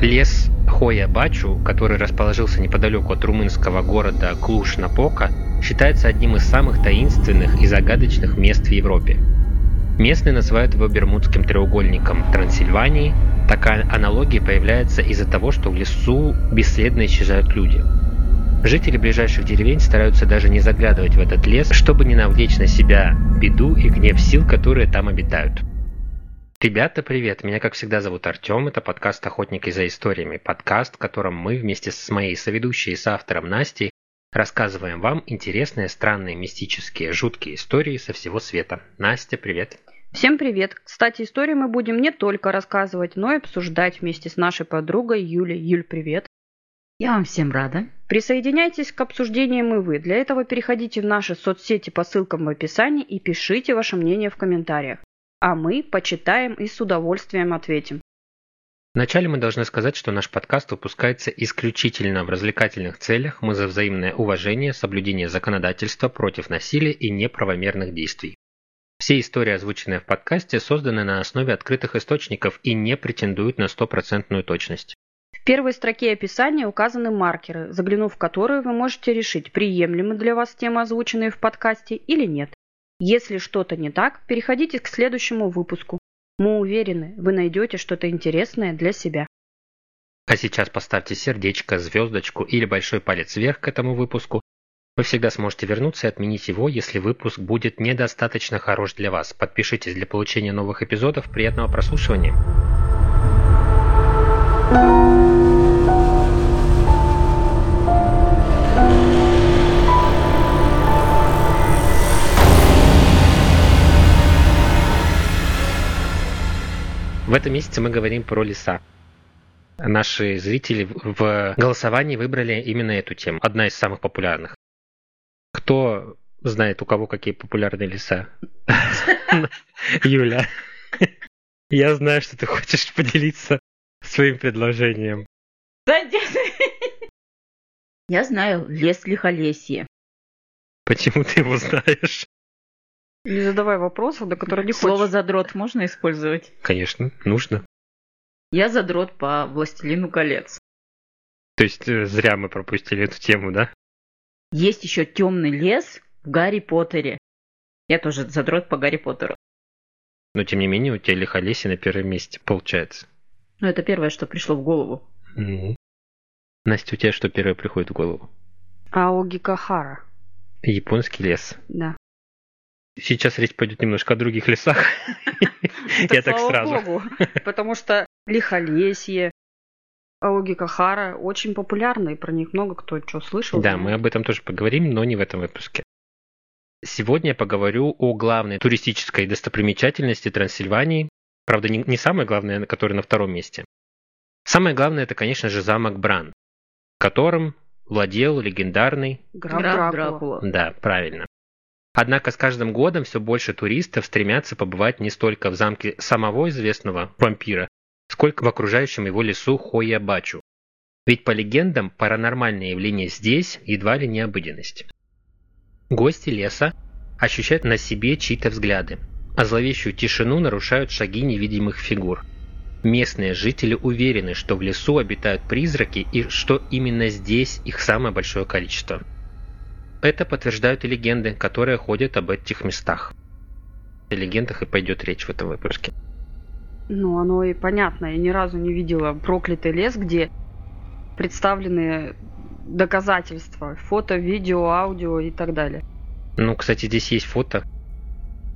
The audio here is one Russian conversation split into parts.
Лес Хоя-Бачу, который расположился неподалеку от румынского города Клуж-Напока, считается одним из самых таинственных и загадочных мест в Европе. Местные называют его Бермудским треугольником Трансильвании. Такая аналогия появляется из-за того, что в лесу бесследно исчезают люди. Жители ближайших деревень стараются даже не заглядывать в этот лес, чтобы не навлечь на себя беду и гнев сил, которые там обитают. Ребята, привет! Меня, как всегда, зовут Артем. Это подкаст «Охотники за историями». Подкаст, в котором мы вместе с моей соведущей и с автором Настей рассказываем вам интересные, странные, мистические, жуткие истории со всего света. Настя, привет! Всем привет! Кстати, истории мы будем не только рассказывать, но и обсуждать вместе с нашей подругой Юлей. Юль, привет! Я вам всем рада. Присоединяйтесь к обсуждениям и вы. Для этого переходите в наши соцсети по ссылкам в описании и пишите ваше мнение в комментариях а мы почитаем и с удовольствием ответим. Вначале мы должны сказать, что наш подкаст выпускается исключительно в развлекательных целях. Мы за взаимное уважение, соблюдение законодательства против насилия и неправомерных действий. Все истории, озвученные в подкасте, созданы на основе открытых источников и не претендуют на стопроцентную точность. В первой строке описания указаны маркеры, заглянув в которые вы можете решить, приемлемы для вас темы, озвученные в подкасте, или нет. Если что-то не так, переходите к следующему выпуску. Мы уверены, вы найдете что-то интересное для себя. А сейчас поставьте сердечко, звездочку или большой палец вверх к этому выпуску. Вы всегда сможете вернуться и отменить его, если выпуск будет недостаточно хорош для вас. Подпишитесь для получения новых эпизодов. Приятного прослушивания! В этом месяце мы говорим про леса. Наши зрители в голосовании выбрали именно эту тему. Одна из самых популярных. Кто знает, у кого какие популярные леса? Юля, я знаю, что ты хочешь поделиться своим предложением. Я знаю лес Лихолесье. Почему ты его знаешь? Не задавай вопросов, до которых не Слово хочешь. задрот можно использовать? Конечно, нужно. Я задрот по Властелину колец. То есть э, зря мы пропустили эту тему, да? Есть еще темный лес в Гарри Поттере. Я тоже задрот по Гарри Поттеру. Но тем не менее у тебя лихолесие на первом месте получается. Ну, это первое, что пришло в голову. Мгм. Настя, у тебя что первое приходит в голову? Аоги Кахара. Японский лес. Да. Сейчас речь пойдет немножко о других лесах. Я так сразу. потому что Лихолесье, Аоги Кахара очень популярны, и про них много кто что слышал. Да, мы об этом тоже поговорим, но не в этом выпуске. Сегодня я поговорю о главной туристической достопримечательности Трансильвании. Правда, не, не самое главное, которое на втором месте. Самое главное, это, конечно же, замок Бран, которым владел легендарный... Граф Граф Дракула. Да, правильно. Однако с каждым годом все больше туристов стремятся побывать не столько в замке самого известного вампира, сколько в окружающем его лесу Хоя-Бачу. Ведь по легендам паранормальные явления здесь едва ли не обыденность. Гости леса ощущают на себе чьи-то взгляды, а зловещую тишину нарушают шаги невидимых фигур. Местные жители уверены, что в лесу обитают призраки и что именно здесь их самое большое количество. Это подтверждают и легенды, которые ходят об этих местах. О легендах и пойдет речь в этом выпуске. Ну, оно и понятно. Я ни разу не видела проклятый лес, где представлены доказательства. Фото, видео, аудио и так далее. Ну, кстати, здесь есть фото.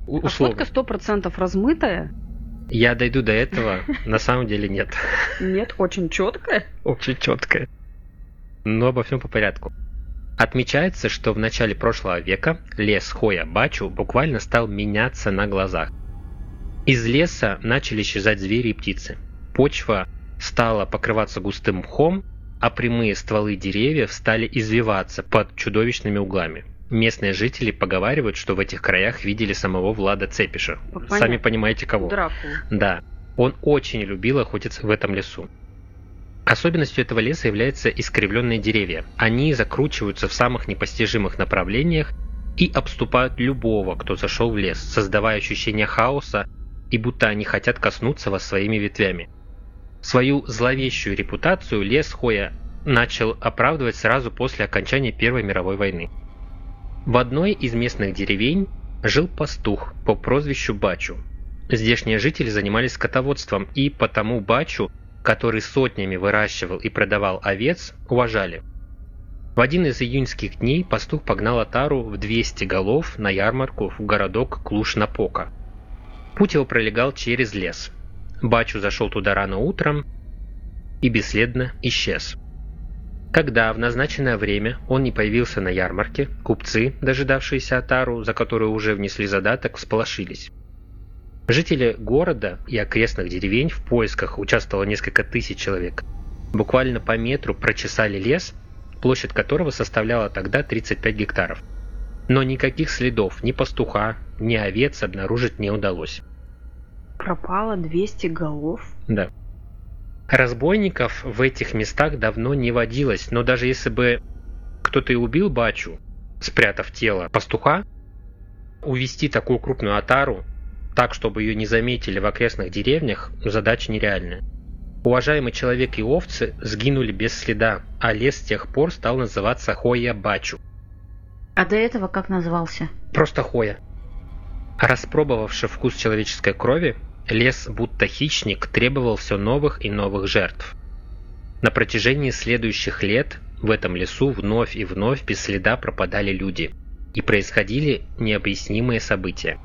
У- А условно. фотка сто процентов размытая? Я дойду до этого, на самом деле нет. Нет, очень четкая. Очень четкое. Но обо всем по порядку. Отмечается, что в начале прошлого века лес Хоя-Бачу буквально стал меняться на глазах. Из леса начали исчезать звери и птицы. Почва стала покрываться густым мхом, а прямые стволы деревьев стали извиваться под чудовищными углами. Местные жители поговаривают, что в этих краях видели самого Влада Цепиша. Ну, Сами понятно. понимаете кого. Дракула. Да, он очень любил охотиться в этом лесу. Особенностью этого леса являются искривленные деревья. Они закручиваются в самых непостижимых направлениях и обступают любого, кто зашел в лес, создавая ощущение хаоса и будто они хотят коснуться вас своими ветвями. Свою зловещую репутацию лес Хоя начал оправдывать сразу после окончания Первой мировой войны. В одной из местных деревень жил пастух по прозвищу Бачу. Здешние жители занимались скотоводством и потому Бачу, который сотнями выращивал и продавал овец, уважали. В один из июньских дней пастух погнал отару в 200 голов на ярмарку в городок Клуш-Напока. Путь его пролегал через лес. Бачу зашел туда рано утром и бесследно исчез. Когда в назначенное время он не появился на ярмарке, купцы, дожидавшиеся Атару, за которую уже внесли задаток, всполошились. Жители города и окрестных деревень в поисках участвовало несколько тысяч человек. Буквально по метру прочесали лес, площадь которого составляла тогда 35 гектаров. Но никаких следов ни пастуха, ни овец обнаружить не удалось. Пропало 200 голов? Да. Разбойников в этих местах давно не водилось, но даже если бы кто-то и убил Бачу, спрятав тело пастуха, увести такую крупную отару так, чтобы ее не заметили в окрестных деревнях, задача нереальная. Уважаемый человек и овцы сгинули без следа, а лес с тех пор стал называться Хоя Бачу. А до этого как назывался? Просто Хоя. Распробовавший вкус человеческой крови, Лес, будто хищник, требовал все новых и новых жертв. На протяжении следующих лет в этом лесу вновь и вновь без следа пропадали люди, и происходили необъяснимые события.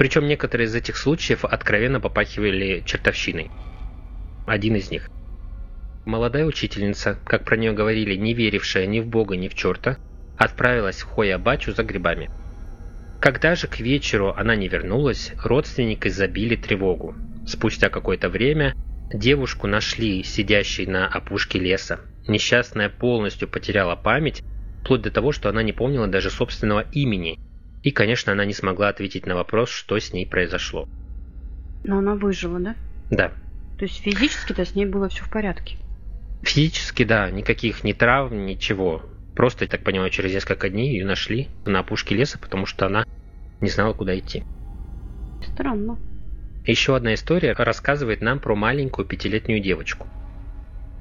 Причем некоторые из этих случаев откровенно попахивали чертовщиной. Один из них. Молодая учительница, как про нее говорили, не верившая ни в бога, ни в черта, отправилась в Хоябачу за грибами. Когда же к вечеру она не вернулась, родственники забили тревогу. Спустя какое-то время девушку нашли сидящей на опушке леса. Несчастная полностью потеряла память, вплоть до того, что она не помнила даже собственного имени. И, конечно, она не смогла ответить на вопрос, что с ней произошло. Но она выжила, да? Да. То есть физически-то с ней было все в порядке? Физически, да, никаких ни травм, ничего. Просто, я так понимаю, через несколько дней ее нашли на опушке леса, потому что она не знала, куда идти. Странно. Еще одна история рассказывает нам про маленькую пятилетнюю девочку,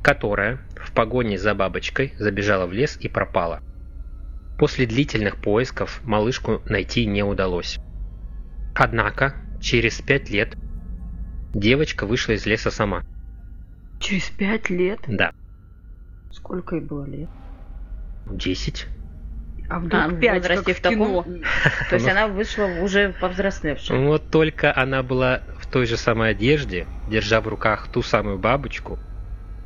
которая в погоне за бабочкой забежала в лес и пропала. После длительных поисков малышку найти не удалось. Однако, через пять лет девочка вышла из леса сама. Через пять лет? Да. Сколько ей было лет? Десять. А вдруг а, 5, возрасте как в, в таком... То есть она вышла уже повзрослевшая. Вот только она была в той же самой одежде, держа в руках ту самую бабочку,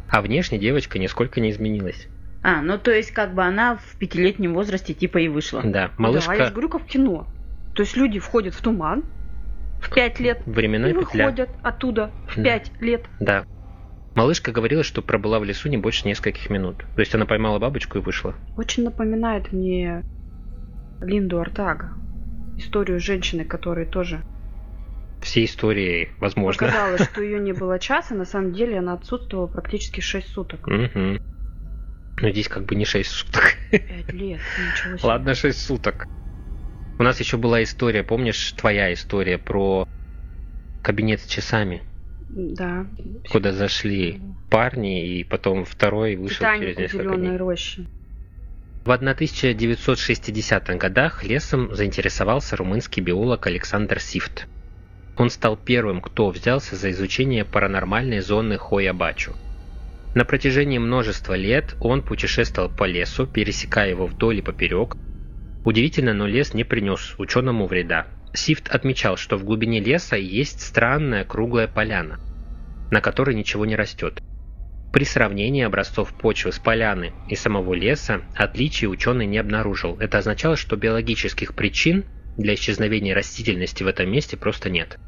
а внешне девочка нисколько не изменилась. А, ну то есть как бы она в пятилетнем возрасте типа и вышла. Да, малышка... Да, я же говорю, как в кино. То есть люди входят в туман в пять лет Временная и петля. выходят оттуда в пять лет. Да, Малышка говорила, что пробыла в лесу не больше нескольких минут. То есть она поймала бабочку и вышла. Очень напоминает мне Линду Артага. Историю женщины, которая тоже... Все истории, возможно. Оказалось, что ее не было часа, на самом деле она отсутствовала практически 6 суток. Угу. Но здесь как бы не 6 суток. 5 лет, ничего себе. Ладно, 6 суток. У нас еще была история, помнишь, твоя история про кабинет с часами? Да. Куда зашли парни, и потом второй вышел Титанику через несколько дней. рощи. В 1960-х годах лесом заинтересовался румынский биолог Александр Сифт. Он стал первым, кто взялся за изучение паранормальной зоны Хоя-Бачу. На протяжении множества лет он путешествовал по лесу, пересекая его вдоль и поперек. Удивительно, но лес не принес ученому вреда. Сифт отмечал, что в глубине леса есть странная круглая поляна, на которой ничего не растет. При сравнении образцов почвы с поляны и самого леса отличий ученый не обнаружил. Это означало, что биологических причин для исчезновения растительности в этом месте просто нет.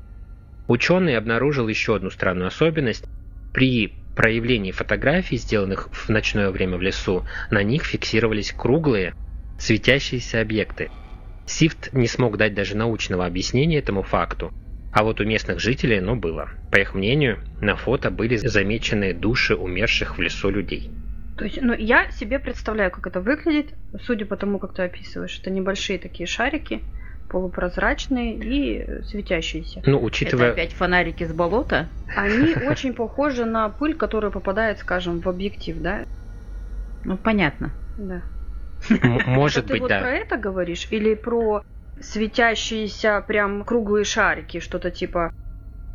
Ученый обнаружил еще одну странную особенность. При проявлении фотографий, сделанных в ночное время в лесу, на них фиксировались круглые, светящиеся объекты, Сифт не смог дать даже научного объяснения этому факту, а вот у местных жителей оно было. По их мнению, на фото были замечены души умерших в лесу людей. То есть, ну, я себе представляю, как это выглядит, судя по тому, как ты описываешь. Это небольшие такие шарики, полупрозрачные и светящиеся. Ну, учитывая... Это опять фонарики с болота? Они очень похожи на пыль, которая попадает, скажем, в объектив, да? Ну, понятно. Да. Может Это ты быть, вот да. про это говоришь? Или про светящиеся прям круглые шарики, что-то типа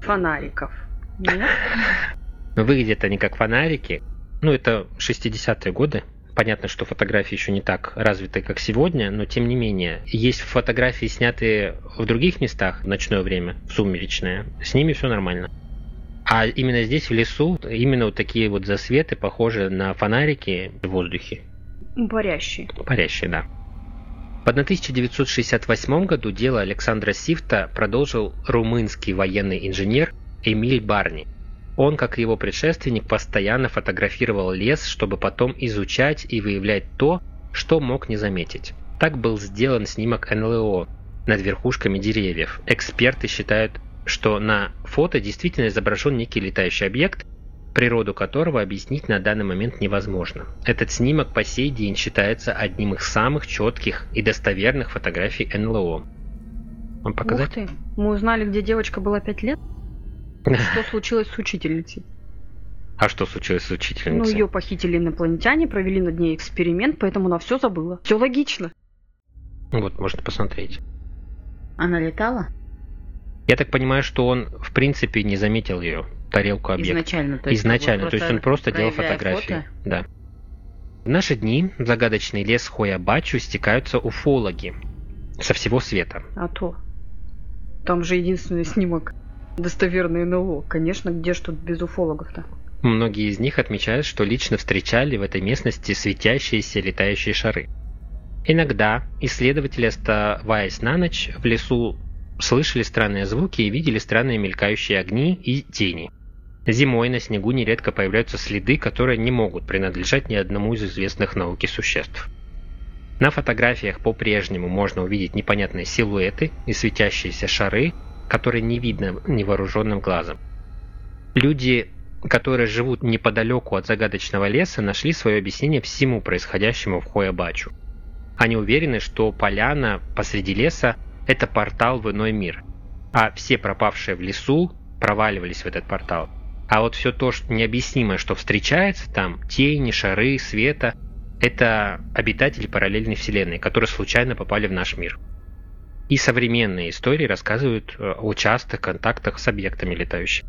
фонариков? Нет? Выглядят они как фонарики. Ну, это 60-е годы. Понятно, что фотографии еще не так развиты, как сегодня, но тем не менее. Есть фотографии, снятые в других местах в ночное время, в сумеречное. С ними все нормально. А именно здесь, в лесу, именно вот такие вот засветы, похожи на фонарики в воздухе. Парящие. Парящие, да. В 1968 году дело Александра Сифта продолжил румынский военный инженер Эмиль Барни. Он, как и его предшественник, постоянно фотографировал лес, чтобы потом изучать и выявлять то, что мог не заметить. Так был сделан снимок НЛО над верхушками деревьев. Эксперты считают, что на фото действительно изображен некий летающий объект, природу которого объяснить на данный момент невозможно. Этот снимок по сей день считается одним из самых четких и достоверных фотографий НЛО. Вам показать? Ух ты. Мы узнали, где девочка была 5 лет. Что случилось с учительницей? А что случилось с Ну, учительницей? ее похитили инопланетяне, провели над ней эксперимент, поэтому она все забыла. Все логично. Вот, можно посмотреть. Она летала? Я так понимаю, что он в принципе не заметил ее, тарелку объекта. Изначально. То есть, Изначально, то есть он просто делал фотографии. фото? Да. В наши дни в загадочный лес Хоябачу стекаются уфологи со всего света. А то. Там же единственный снимок достоверный НЛО. Конечно, где ж тут без уфологов-то? Многие из них отмечают, что лично встречали в этой местности светящиеся летающие шары. Иногда исследователи, оставаясь на ночь в лесу, слышали странные звуки и видели странные мелькающие огни и тени. Зимой на снегу нередко появляются следы, которые не могут принадлежать ни одному из известных науке существ. На фотографиях по-прежнему можно увидеть непонятные силуэты и светящиеся шары, которые не видно невооруженным глазом. Люди, которые живут неподалеку от загадочного леса, нашли свое объяснение всему происходящему в Хоябачу. Они уверены, что поляна посреди леса – это портал в иной мир, а все пропавшие в лесу проваливались в этот портал. А вот все то, что необъяснимое, что встречается там, тени, шары, света – это обитатели параллельной вселенной, которые случайно попали в наш мир. И современные истории рассказывают э, о частых контактах с объектами летающими.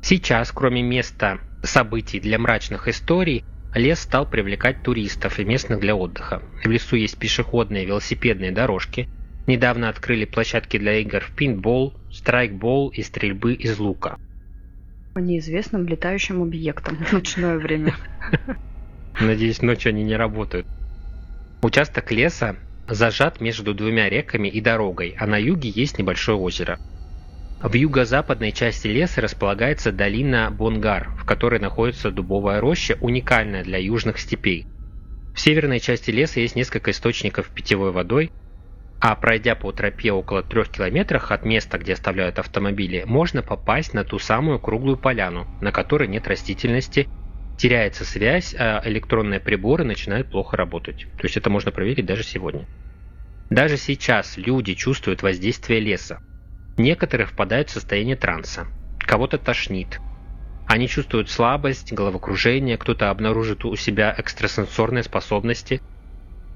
Сейчас, кроме места событий для мрачных историй, лес стал привлекать туристов и местных для отдыха. В лесу есть пешеходные велосипедные дорожки. Недавно открыли площадки для игр в пинбол, страйкбол и стрельбы из лука. По неизвестным летающим объектам в ночное время. Надеюсь, ночью они не работают. Участок леса зажат между двумя реками и дорогой, а на юге есть небольшое озеро. В юго-западной части леса располагается долина Бонгар, в которой находится дубовая роща, уникальная для южных степей. В северной части леса есть несколько источников питьевой водой, а пройдя по тропе около трех километрах от места, где оставляют автомобили, можно попасть на ту самую круглую поляну, на которой нет растительности, теряется связь, а электронные приборы начинают плохо работать. То есть это можно проверить даже сегодня. Даже сейчас люди чувствуют воздействие леса. Некоторые впадают в состояние транса, кого-то тошнит. Они чувствуют слабость, головокружение, кто-то обнаружит у себя экстрасенсорные способности,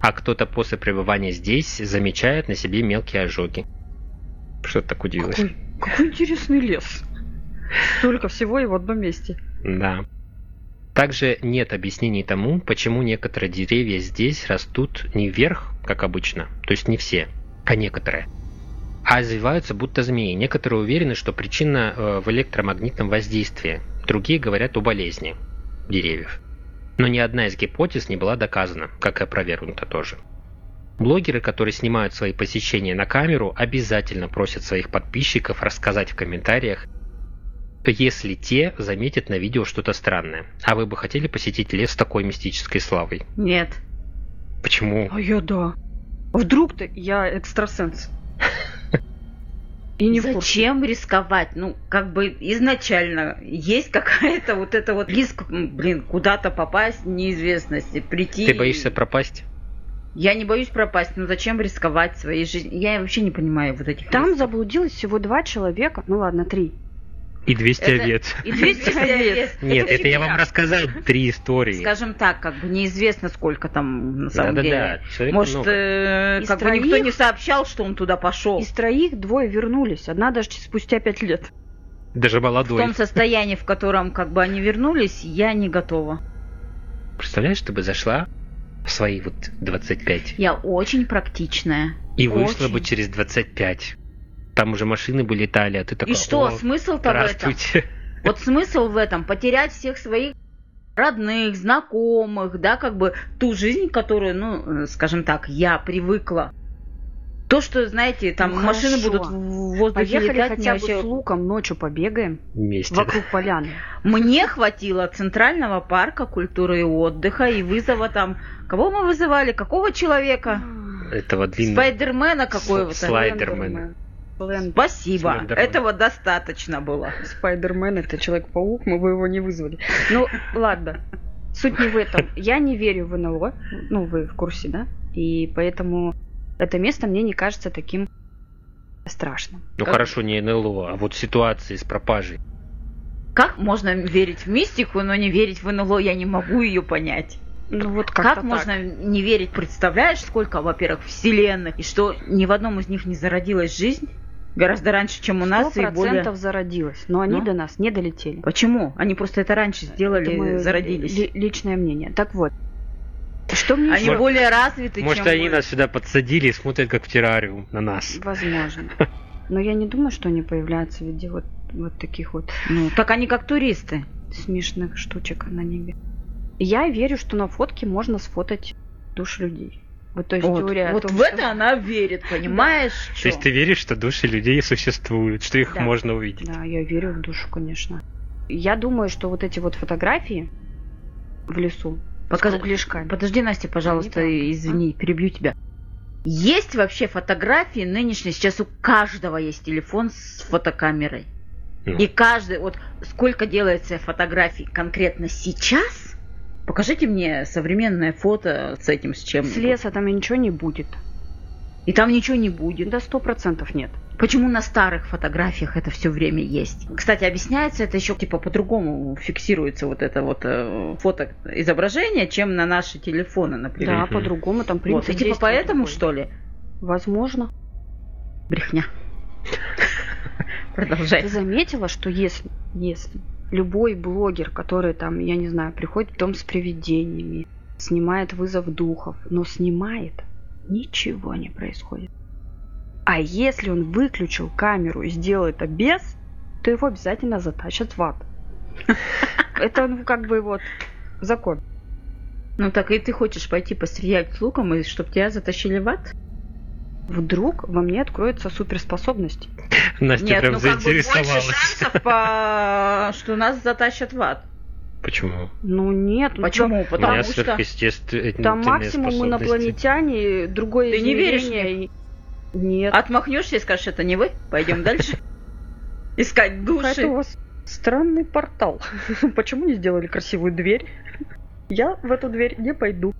а кто-то после пребывания здесь замечает на себе мелкие ожоги. Что ты так удивилась? Какой, какой интересный лес. Столько всего и в одном месте. Да. Также нет объяснений тому, почему некоторые деревья здесь растут не вверх, как обычно, то есть не все, а некоторые, а извиваются будто змеи. Некоторые уверены, что причина э, в электромагнитном воздействии, другие говорят о болезни деревьев. Но ни одна из гипотез не была доказана, как и опровергнута тоже. Блогеры, которые снимают свои посещения на камеру, обязательно просят своих подписчиков рассказать в комментариях, если те заметят на видео что-то странное. А вы бы хотели посетить лес с такой мистической славой? Нет. Почему? А я да. Вдруг-то я экстрасенс. И не в курсе. Зачем рисковать? Ну, как бы изначально есть какая-то вот эта вот риск, блин, куда-то попасть, неизвестности, прийти. Ты боишься пропасть? Я не боюсь пропасть, но зачем рисковать своей жизнью? Я вообще не понимаю вот этих Там рисков. заблудилось всего два человека, ну ладно, три. И 200 Это- овец. И 200 овец. Нет, это я вам рассказал три истории. Скажем так, как бы неизвестно, сколько там на самом деле. Да-да-да, человек Может, много. э, как бы никто не сообщал, что он туда пошел. Из троих двое вернулись, одна даже спустя пять лет. Даже В молодой. том состоянии, в котором как бы они вернулись, я не готова. Представляешь, ты бы зашла в свои вот 25 Я очень практичная. и вышла Очень. бы через 25. Там уже машины бы летали, а ты такой, И что, «О, смысл-то в этом? Вот смысл в этом потерять всех своих родных, знакомых, да, как бы ту жизнь, которую, ну, э, скажем так, я привыкла. То, что, знаете, там Ну, машины хорошо. будут в воздухе Поехали летать, хотя бы вообще- с луком ночью побегаем Вместе. вокруг поляны. Мне хватило Центрального парка культуры и отдыха и вызова там... Кого мы вызывали? Какого человека? Этого длинного. Спайдермена какого-то. Слайдермен. Слендермен. Спасибо. Слендермен. Этого достаточно было. Спайдермен это Человек-паук, мы бы его не вызвали. Ну, ладно. Суть не в этом. Я не верю в НЛО. Ну, вы в курсе, да? И поэтому это место мне не кажется таким страшным. Ну Как- хорошо, не НЛО, а вот ситуации с пропажей. Как можно верить в мистику, но не верить в НЛО? Я не могу ее понять. Ну вот Как как-то можно не верить? Представляешь, сколько, во-первых, вселенных, и что ни в одном из них не зародилась жизнь? Гораздо раньше, чем у нас, Сто и более... процентов зародилась, но они Ну? до нас не долетели. Почему? Они просто это раньше сделали, Это мое зародились. ли- личное мнение. Так вот, что мне Они еще- более развиты, Может, чем они мы. нас сюда подсадили и смотрят как в террариум на нас. Возможно. Но я не думаю, что они появляются в виде вот, вот таких вот Ну, так они как туристы. смешных штучек на небе. Я верю, что на фотке можно сфотать души людей. Вот то есть Вот, теория о вот том, в что- это она верит, понимаешь? То есть ты веришь, что души людей существуют, что их Да. можно увидеть? Да, я верю в душу, конечно. Я думаю, что вот эти вот фотографии в лесу Покажи- с кругляшками. Подожди, Настя, пожалуйста, Они там, извини, перебью тебя. Есть вообще фотографии нынешние, сейчас у каждого есть телефон с фотокамерой. Ну, И каждый, вот сколько делается фотографий конкретно сейчас, покажите мне современное фото с этим, с чем С леса там и ничего не будет. И там ничего не будет. Да сто процентов нет. Почему на старых фотографиях это все время есть? Кстати, объясняется это еще типа по-другому фиксируется вот это вот э, фото изображение, чем на наши телефоны, например. Да, по-другому там Вот, принцип и типа поэтому другой. что ли? Возможно. Брехня. Ты Продолжай. заметила, что если, если любой блогер, который там, я не знаю, приходит в дом с привидениями, снимает вызов духов, но снимает, ничего не происходит. А если он выключил камеру и сделал это без, то его обязательно затащат в ад. Это ну, как бы вот закон. Ну так и ты хочешь пойти пострелять с луком, и чтобы тебя затащили в ад? Вдруг во мне откроется суперспособность. Настя Нет, прям ну как бы больше заинтересовалась. шансов, по- что нас затащат в ад. Почему? Ну нет, ну, Почему? У меня Потому что... сверхъестественные Там максимум инопланетяне, другое Ты не веришь и- Нет. Отмахнешься и скажешь, это не вы? Пойдем дальше. Искать Какой-то у души. вас странный портал. Почему не сделали красивую дверь? Я в эту дверь не пойду.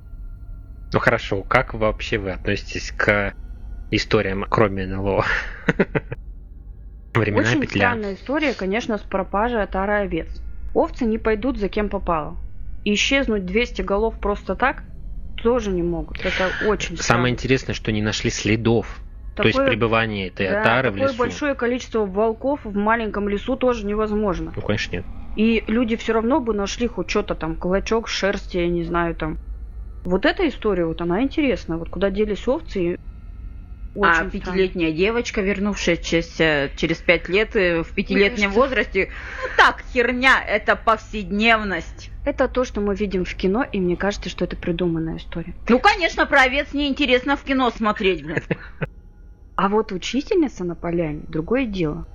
Ну хорошо, как вообще вы относитесь к историям, кроме НЛО? Времена Очень петля. странная история, конечно, с пропажей отары овец. Овцы не пойдут за кем попало. И исчезнуть 200 голов просто так тоже не могут. Это очень Самое странно. интересное, что не нашли следов. То есть Такое- пребывание этой да, отары в такое лесу. большое количество волков в маленьком лесу тоже невозможно. Ну, конечно, нет. И люди все равно бы нашли хоть что-то там, клочок шерсти, я не знаю, там. Вот эта история, вот она интересна. Вот куда делись овцы, А очень странно. пятилетняя девочка, вернувшая через, пять лет э, в пятилетнем возрасте, ну так, херня, это повседневность. Это то, что мы видим в кино, и мне кажется, что это придуманная история. Ну, конечно, про овец неинтересно в кино смотреть, блин. А вот учительница на поляне другое дело.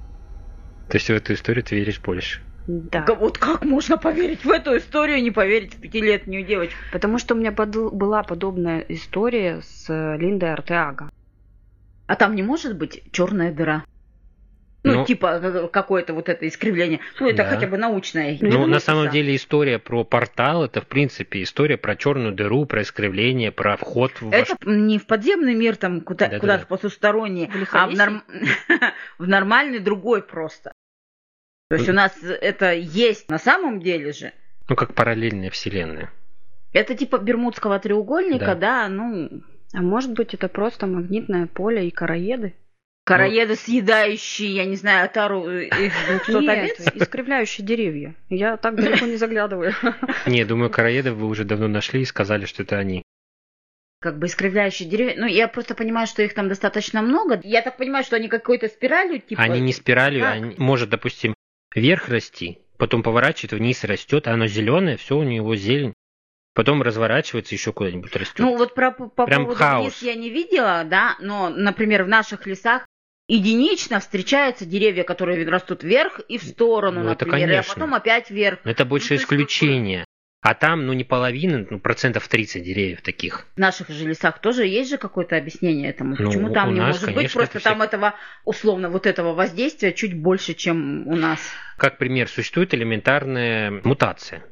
То есть в эту историю ты веришь больше. Да. Вот как можно поверить в эту историю и не поверить в пятилетнюю девочку? Потому что у меня была подобная история с э, Линдой Артеага. А там не может быть черная дыра? Ну, Ну, типа э, какое-то вот это искривление. Ну, это Да. хотя бы научное. Ну, Ну, на да. самом деле история про портал это в принципе история про черную дыру, про искривление, про вход в ваш... Это не в подземный мир, там, куда, Да-да-да. куда-то потусторонний, В а в, норм- в нормальный другой просто. То есть у нас это есть на самом деле же. Ну, как параллельная вселенная. Это типа Бермудского треугольника, да, ну, А может быть, это просто магнитное поле и короеды? короеды съедающие, я не знаю, отару э, из 200 Нет, искривляющие деревья. Я так далеко не заглядываю. Не, думаю, короедов вы уже давно нашли и сказали, что это они. Как бы искривляющие деревья. Ну, я просто понимаю, что их там достаточно много. Я так понимаю, что они какой-то спиралью, типа... Они не спиралью, как? они может, допустим, вверх расти, потом поворачивает, вниз растет, а оно зеленое, все у него зелень. Потом разворачивается, еще куда-нибудь растет. Ну, вот про, по Прям поводу хаос. лес я не видела, да, но, например, в наших лесах единично встречаются деревья, которые растут вверх и в сторону, Ну, это например, конечно. а потом опять вверх. Но это больше то есть исключение. А там, ну, не половина, ну, процентов 30 деревьев таких. В наших же лесах тоже есть же какое-то объяснение этому. Ну, Почему там не нас, может быть? конечно, Просто это там всяк- этого, условно, вот этого воздействия чуть больше, чем у нас. Как пример, существует элементарная мутация.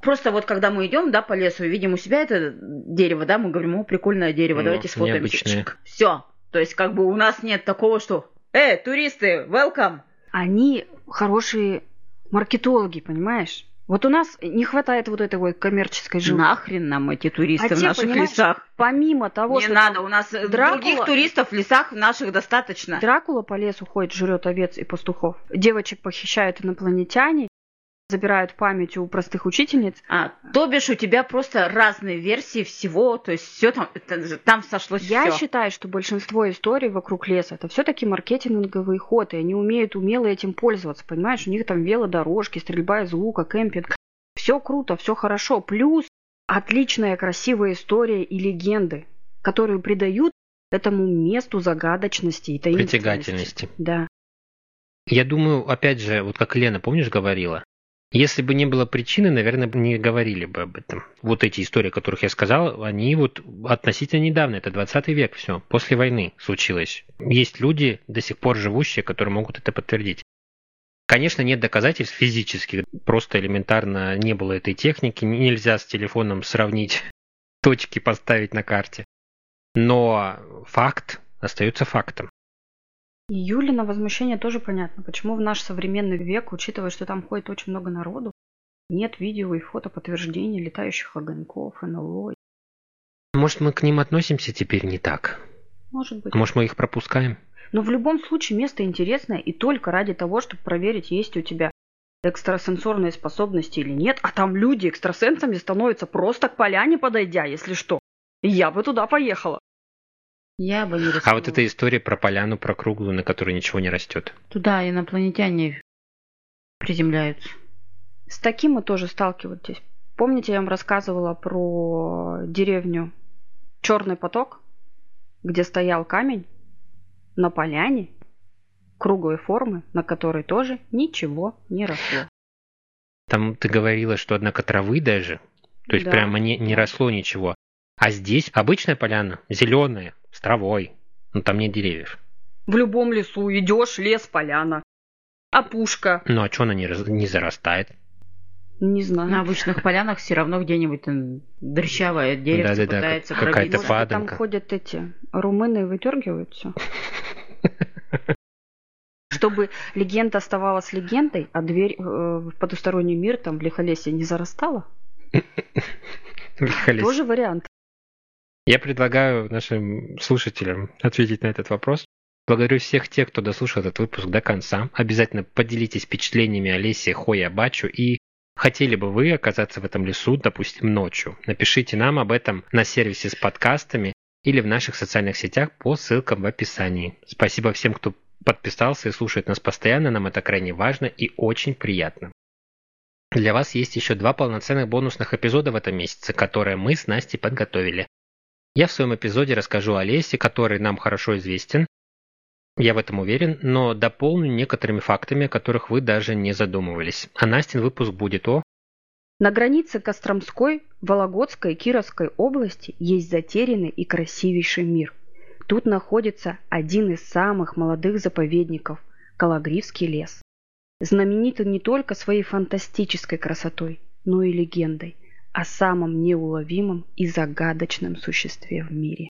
Просто вот когда мы идем, да, по лесу и видим у себя это дерево, да, мы говорим, о, прикольное дерево, Ну, давайте сфотаемся. Все. То есть как бы у нас нет такого, что «Эй, туристы, welcome!» Они хорошие маркетологи, понимаешь? Вот у нас не хватает вот этой вот коммерческой жилы. Нахрен нам эти туристы А в те, наших лесах? Помимо того, Не что надо, там у нас э, Дракула- других туристов в лесах наших достаточно. Дракула по лесу ходит, жрет овец и пастухов. Девочек похищают инопланетяне, забирают память у простых учительниц. А, то бишь у тебя просто разные версии всего, то есть все там, это- там сошлось Я все. считаю, что большинство историй вокруг леса это все-таки маркетинговый ход, и они умеют умело этим пользоваться, понимаешь? У них там велодорожки, стрельба из лука, кемпинг. Все круто, все хорошо. Плюс отличная красивая история и легенды, которые придают этому месту загадочности и таинственности. Притягательности. Да. Я думаю, опять же, вот как Лена, помнишь, говорила, если бы не было причины, наверное, не говорили бы об этом. Вот эти истории, о которых я сказал, они вот относительно недавно, это 20 век, все, после войны случилось. Есть люди, до сих пор живущие, которые могут это подтвердить. Конечно, нет доказательств физических, просто элементарно не было этой техники, нельзя с телефоном сравнить точки, поставить на карте. Но факт остается фактом. И Юлина возмущение тоже понятно. Почему в наш современный век, учитывая, что там ходит очень много народу, нет видео и фото подтверждения летающих огоньков, НЛО. Может, мы к ним относимся теперь не так? Может быть. Может, мы их пропускаем? Но в любом случае место интересное и только ради того, чтобы проверить, есть у тебя экстрасенсорные способности или нет. А там люди экстрасенсами становятся просто к поляне подойдя, если что. Я бы туда поехала. Я бы не А рискнула. вот эта история про поляну, про круглую, на которой ничего не растет. Туда инопланетяне приземляются. С таким мы тоже сталкиваетесь. Помните, я вам рассказывала про деревню Черный поток, где стоял камень на поляне круглой формы, на которой тоже ничего не росло. Там ты говорила, что однако травы даже, то есть Да. прямо не, не росло ничего. А здесь обычная поляна, зеленая, с травой. Ну там нет деревьев. В любом лесу идешь, лес, поляна. Опушка. Ну а что она не, раз- не зарастает? Не знаю. На обычных полянах все равно где-нибудь дрыщавое деревце Да-да-да, пытается какая-то пробиться. Может, там паданка. ходят эти румыны и выдергивают все. Чтобы легенда оставалась легендой, а дверь э, в потусторонний мир там в Лихолесье не зарастала. Тоже вариант. Я предлагаю нашим слушателям ответить на этот вопрос. Благодарю всех тех, кто дослушал этот выпуск до конца. Обязательно поделитесь впечатлениями о лесе Хоя Бачу и хотели бы вы оказаться в этом лесу, допустим, ночью. Напишите нам об этом на сервисе с подкастами или в наших социальных сетях по ссылкам в описании. Спасибо всем, кто подписался и слушает нас постоянно. Нам это крайне важно и очень приятно. Для вас есть еще два полноценных бонусных эпизода в этом месяце, которые мы с Настей подготовили. Я в своем эпизоде расскажу о лесе, который нам хорошо известен. Я в этом уверен, но дополню некоторыми фактами, о которых вы даже не задумывались. А Настин выпуск будет о... На границе Костромской, Вологодской и Кировской области есть затерянный и красивейший мир. Тут находится один из самых молодых заповедников Кологривский лес. Знамениты не только своей фантастической красотой, но и легендой о самом неуловимом и загадочном существе в мире.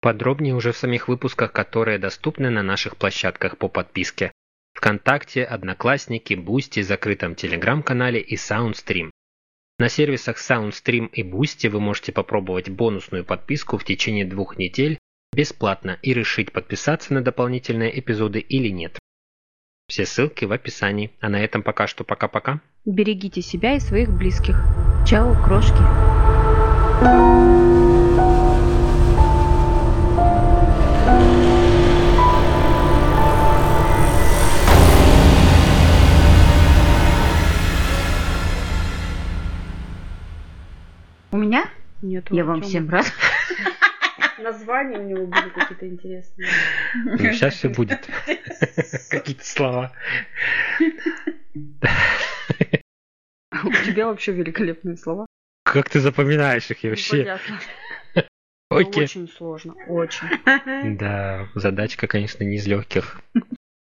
Подробнее уже в самих выпусках, которые доступны на наших площадках по подписке. ВКонтакте, Одноклассники, Boosty, закрытом Телеграм-канале и Soundstream. На сервисах Soundstream и Boosty вы можете попробовать бонусную подписку в течение двух недель бесплатно и решить, подписаться на дополнительные эпизоды или нет. Все ссылки в описании. А на этом пока что пока-пока. Берегите себя и своих близких. Чао, крошки. У меня? Нет, Я вам всем рад. Названия у него были какие-то интересные. Ну, сейчас все будет. Какие-то слова. У тебя вообще великолепные слова. Как ты запоминаешь их вообще? Окей. Очень сложно, очень. Да, задачка, конечно, не из легких.